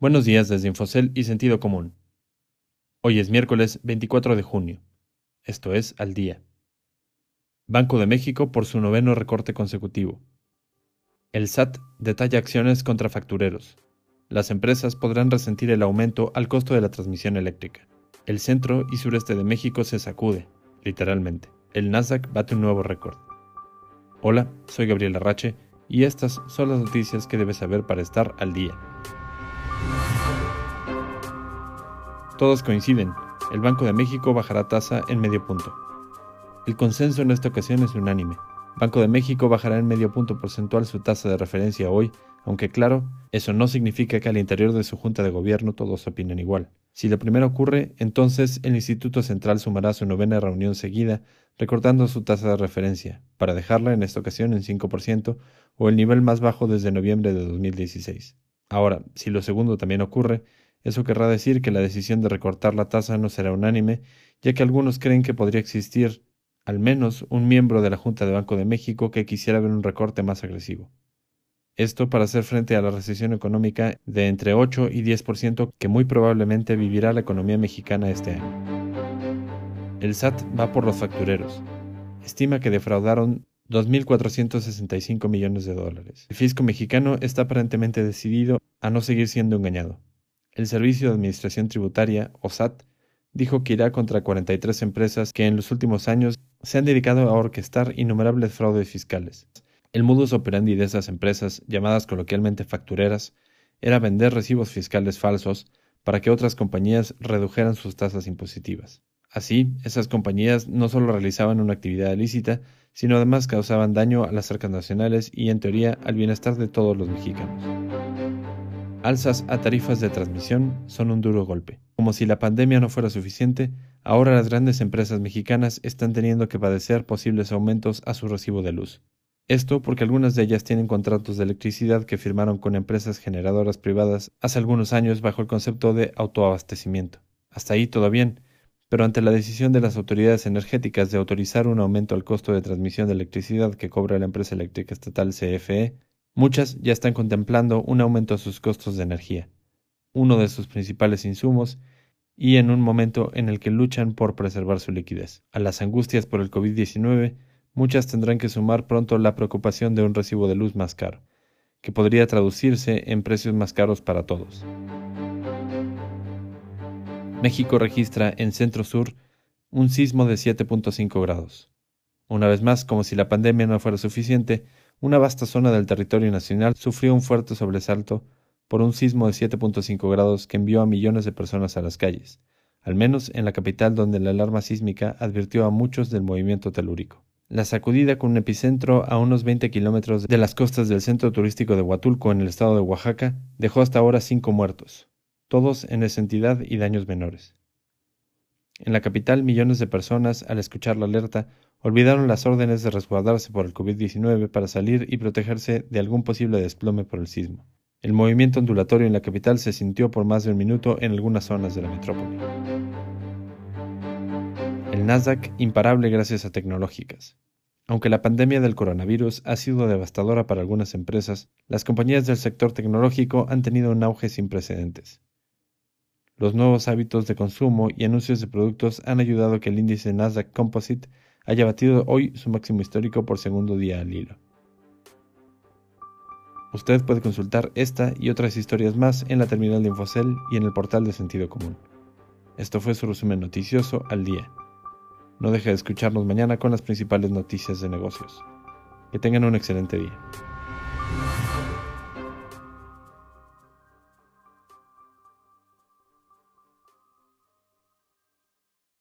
Buenos días desde Infocel y Sentido Común. Hoy es miércoles 24 de junio. Esto es al día. Banco de México por su noveno recorte consecutivo. El SAT detalla acciones contra factureros. Las empresas podrán resentir el aumento al costo de la transmisión eléctrica. El centro y sureste de México se sacude, literalmente. El Nasdaq bate un nuevo récord. Hola, soy Gabriel Arrache y estas son las noticias que debes saber para estar al día. Todos coinciden, el Banco de México bajará tasa en medio punto. El consenso en esta ocasión es unánime. Banco de México bajará en medio punto porcentual su tasa de referencia hoy, aunque claro, eso no significa que al interior de su junta de gobierno todos opinen igual. Si lo primero ocurre, entonces el Instituto Central sumará su novena reunión seguida, recortando su tasa de referencia, para dejarla en esta ocasión en 5% o el nivel más bajo desde noviembre de 2016. Ahora, si lo segundo también ocurre, eso querrá decir que la decisión de recortar la tasa no será unánime, ya que algunos creen que podría existir al menos un miembro de la Junta de Banco de México que quisiera ver un recorte más agresivo. Esto para hacer frente a la recesión económica de entre 8 y 10% que muy probablemente vivirá la economía mexicana este año. El SAT va por los factureros. Estima que defraudaron 2.465 millones de dólares. El fisco mexicano está aparentemente decidido a no seguir siendo engañado. El Servicio de Administración Tributaria, o SAT, dijo que irá contra 43 empresas que en los últimos años se han dedicado a orquestar innumerables fraudes fiscales. El modus operandi de esas empresas, llamadas coloquialmente factureras, era vender recibos fiscales falsos para que otras compañías redujeran sus tasas impositivas. Así, esas compañías no solo realizaban una actividad ilícita, sino además causaban daño a las arcas nacionales y, en teoría, al bienestar de todos los mexicanos. Alzas a tarifas de transmisión son un duro golpe. Como si la pandemia no fuera suficiente, ahora las grandes empresas mexicanas están teniendo que padecer posibles aumentos a su recibo de luz. Esto porque algunas de ellas tienen contratos de electricidad que firmaron con empresas generadoras privadas hace algunos años bajo el concepto de autoabastecimiento. Hasta ahí todo bien, pero ante la decisión de las autoridades energéticas de autorizar un aumento al costo de transmisión de electricidad que cobra la empresa eléctrica estatal CFE, Muchas ya están contemplando un aumento a sus costos de energía, uno de sus principales insumos, y en un momento en el que luchan por preservar su liquidez. A las angustias por el COVID-19, muchas tendrán que sumar pronto la preocupación de un recibo de luz más caro, que podría traducirse en precios más caros para todos. México registra en Centro Sur un sismo de 7.5 grados. Una vez más, como si la pandemia no fuera suficiente, una vasta zona del territorio nacional sufrió un fuerte sobresalto por un sismo de 7.5 grados que envió a millones de personas a las calles, al menos en la capital donde la alarma sísmica advirtió a muchos del movimiento telúrico. La sacudida con un epicentro a unos 20 kilómetros de las costas del centro turístico de Huatulco en el estado de Oaxaca dejó hasta ahora cinco muertos, todos en esa entidad y daños menores. En la capital, millones de personas, al escuchar la alerta, olvidaron las órdenes de resguardarse por el COVID-19 para salir y protegerse de algún posible desplome por el sismo. El movimiento ondulatorio en la capital se sintió por más de un minuto en algunas zonas de la metrópoli. El Nasdaq imparable gracias a tecnológicas. Aunque la pandemia del coronavirus ha sido devastadora para algunas empresas, las compañías del sector tecnológico han tenido un auge sin precedentes. Los nuevos hábitos de consumo y anuncios de productos han ayudado a que el índice Nasdaq Composite haya batido hoy su máximo histórico por segundo día al hilo. Usted puede consultar esta y otras historias más en la terminal de Infocel y en el portal de Sentido Común. Esto fue su resumen noticioso al día. No deje de escucharnos mañana con las principales noticias de negocios. Que tengan un excelente día.